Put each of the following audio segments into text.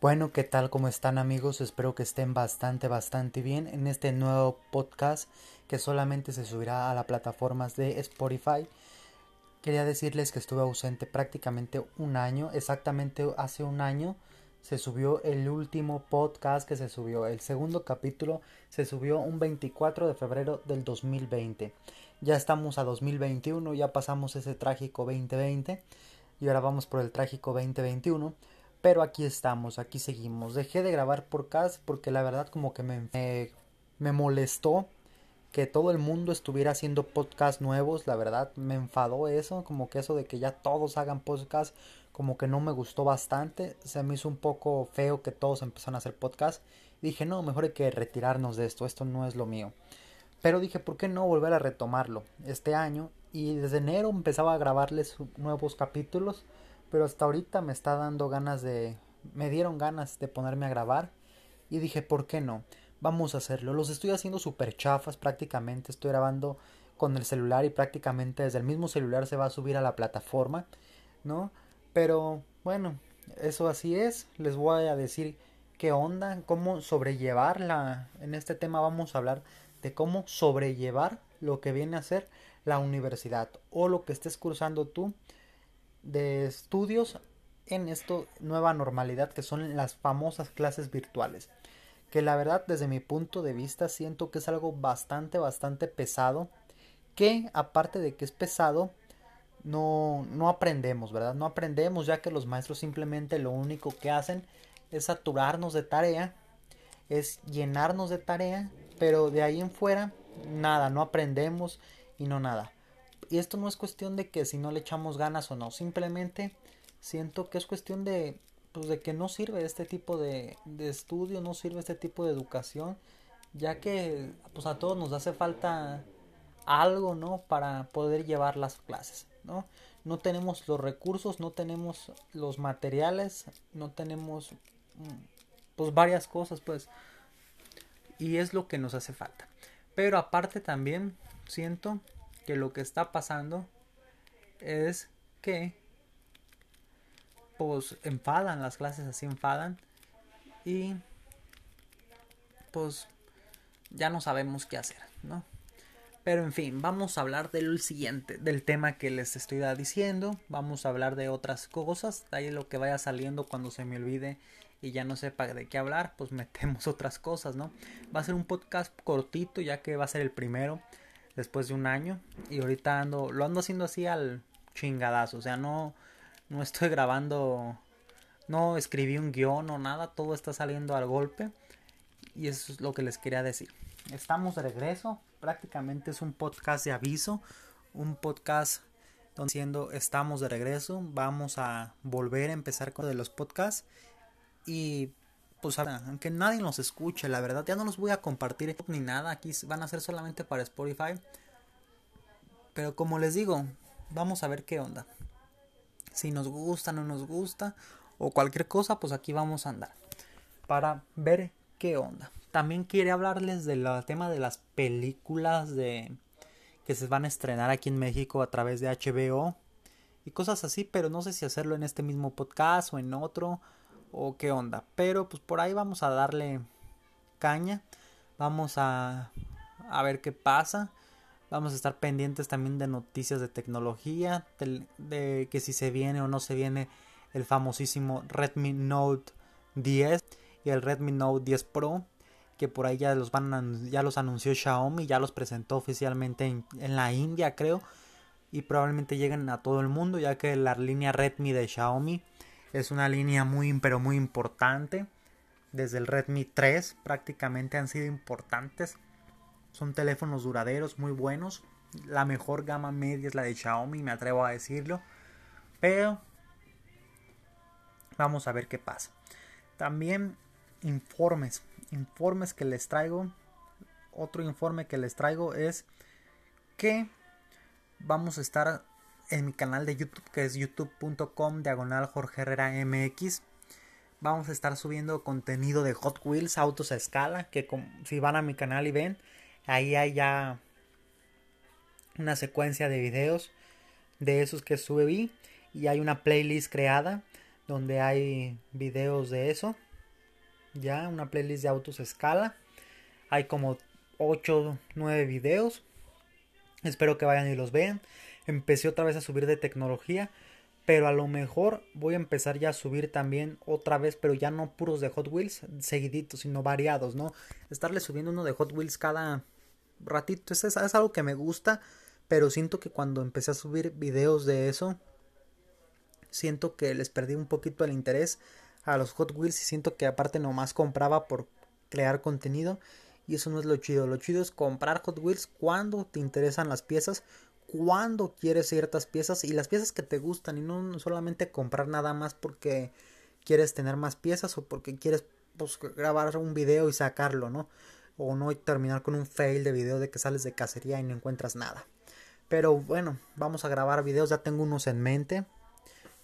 Bueno, ¿qué tal? ¿Cómo están amigos? Espero que estén bastante, bastante bien en este nuevo podcast que solamente se subirá a las plataformas de Spotify. Quería decirles que estuve ausente prácticamente un año, exactamente hace un año se subió el último podcast que se subió. El segundo capítulo se subió un 24 de febrero del 2020. Ya estamos a 2021, ya pasamos ese trágico 2020 y ahora vamos por el trágico 2021. Pero aquí estamos, aquí seguimos. Dejé de grabar podcast porque la verdad como que me, me, molestó que todo el mundo estuviera haciendo podcasts nuevos. La verdad me enfadó eso, como que eso de que ya todos hagan podcast, como que no me gustó bastante. Se me hizo un poco feo que todos empezaron a hacer podcast. Dije, no, mejor hay que retirarnos de esto, esto no es lo mío. Pero dije, ¿por qué no volver a retomarlo este año? Y desde enero empezaba a grabarles nuevos capítulos pero hasta ahorita me está dando ganas de... me dieron ganas de ponerme a grabar y dije, ¿por qué no? Vamos a hacerlo. Los estoy haciendo súper chafas prácticamente, estoy grabando con el celular y prácticamente desde el mismo celular se va a subir a la plataforma, ¿no? Pero bueno, eso así es, les voy a decir qué onda, cómo sobrellevarla. En este tema vamos a hablar de cómo sobrellevar lo que viene a ser la universidad o lo que estés cursando tú de estudios en esta nueva normalidad que son las famosas clases virtuales. Que la verdad desde mi punto de vista siento que es algo bastante, bastante pesado. Que aparte de que es pesado, no, no aprendemos, ¿verdad? No aprendemos ya que los maestros simplemente lo único que hacen es saturarnos de tarea, es llenarnos de tarea, pero de ahí en fuera nada, no aprendemos y no nada y esto no es cuestión de que si no le echamos ganas o no, simplemente siento que es cuestión de, pues de que no sirve este tipo de, de estudio, no sirve este tipo de educación, ya que pues a todos nos hace falta algo, ¿no? Para poder llevar las clases, ¿no? No tenemos los recursos, no tenemos los materiales, no tenemos mm, pues varias cosas, pues. Y es lo que nos hace falta. Pero aparte también siento que lo que está pasando es que pues enfadan las clases así enfadan y pues ya no sabemos qué hacer, ¿no? Pero en fin, vamos a hablar del siguiente, del tema que les estoy diciendo, vamos a hablar de otras cosas, de ahí lo que vaya saliendo cuando se me olvide y ya no sepa de qué hablar, pues metemos otras cosas, ¿no? Va a ser un podcast cortito ya que va a ser el primero después de un año. Y ahorita ando lo ando haciendo así al chingadazo, o sea, no no estoy grabando no escribí un guion o nada, todo está saliendo al golpe. Y eso es lo que les quería decir. Estamos de regreso, prácticamente es un podcast de aviso, un podcast donde diciendo estamos de regreso, vamos a volver a empezar con los podcasts y pues aunque nadie nos escuche, la verdad, ya no los voy a compartir ni nada, aquí van a ser solamente para Spotify. Pero como les digo, vamos a ver qué onda. Si nos gusta, no nos gusta, o cualquier cosa, pues aquí vamos a andar. Para ver qué onda. También quiere hablarles del tema de las películas de que se van a estrenar aquí en México a través de HBO y cosas así, pero no sé si hacerlo en este mismo podcast o en otro o qué onda. Pero pues por ahí vamos a darle caña. Vamos a, a ver qué pasa. Vamos a estar pendientes también de noticias de tecnología, de, que si se viene o no se viene el famosísimo Redmi Note 10 y el Redmi Note 10 Pro, que por ahí ya los van ya los anunció Xiaomi, ya los presentó oficialmente en, en la India, creo, y probablemente lleguen a todo el mundo, ya que la línea Redmi de Xiaomi es una línea muy, pero muy importante. Desde el Redmi 3 prácticamente han sido importantes. Son teléfonos duraderos, muy buenos. La mejor gama media es la de Xiaomi, me atrevo a decirlo. Pero vamos a ver qué pasa. También informes. Informes que les traigo. Otro informe que les traigo es que vamos a estar en mi canal de YouTube que es youtube.com diagonal Jorge Herrera MX. Vamos a estar subiendo contenido de Hot Wheels, autos a escala, que si van a mi canal y ven, ahí hay ya una secuencia de videos de esos que subí y hay una playlist creada donde hay videos de eso, ya una playlist de autos escala. Hay como 8, 9 videos. Espero que vayan y los vean. Empecé otra vez a subir de tecnología. Pero a lo mejor voy a empezar ya a subir también otra vez, pero ya no puros de Hot Wheels seguiditos, sino variados, ¿no? Estarle subiendo uno de Hot Wheels cada ratito. Es, es, algo que me gusta, pero siento que cuando empecé a subir videos de eso, siento que les perdí un poquito el interés a los Hot Wheels y siento que aparte nomás compraba por crear contenido y eso no es lo chido. Lo chido es comprar Hot Wheels cuando te interesan las piezas, cuando quieres ciertas piezas y las piezas que te gustan y no solamente comprar nada más porque quieres tener más piezas o porque quieres pues, grabar un video y sacarlo, ¿no? O no terminar con un fail de video de que sales de cacería y no encuentras nada. Pero bueno, vamos a grabar videos, ya tengo unos en mente.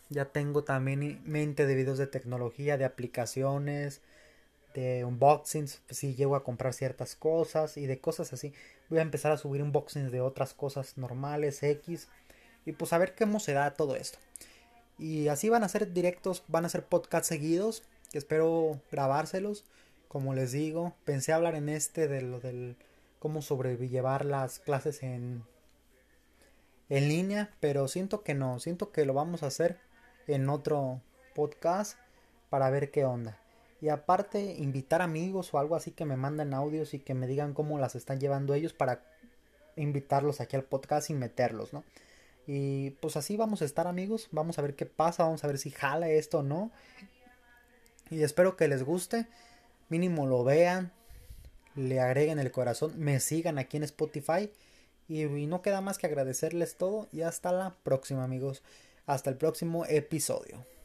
Ya tengo también mente de videos de tecnología, de aplicaciones, de unboxings, pues, si llego a comprar ciertas cosas y de cosas así. Voy a empezar a subir unboxings de otras cosas normales, X, y pues a ver cómo se da todo esto. Y así van a ser directos, van a ser podcasts seguidos, que espero grabárselos. Como les digo, pensé hablar en este de lo del cómo sobrellevar las clases en en línea, pero siento que no, siento que lo vamos a hacer en otro podcast para ver qué onda. Y aparte, invitar amigos o algo así que me manden audios y que me digan cómo las están llevando ellos para invitarlos aquí al podcast y meterlos, ¿no? Y pues así vamos a estar amigos, vamos a ver qué pasa, vamos a ver si jala esto o no. Y espero que les guste, mínimo lo vean, le agreguen el corazón, me sigan aquí en Spotify. Y, y no queda más que agradecerles todo y hasta la próxima amigos. Hasta el próximo episodio.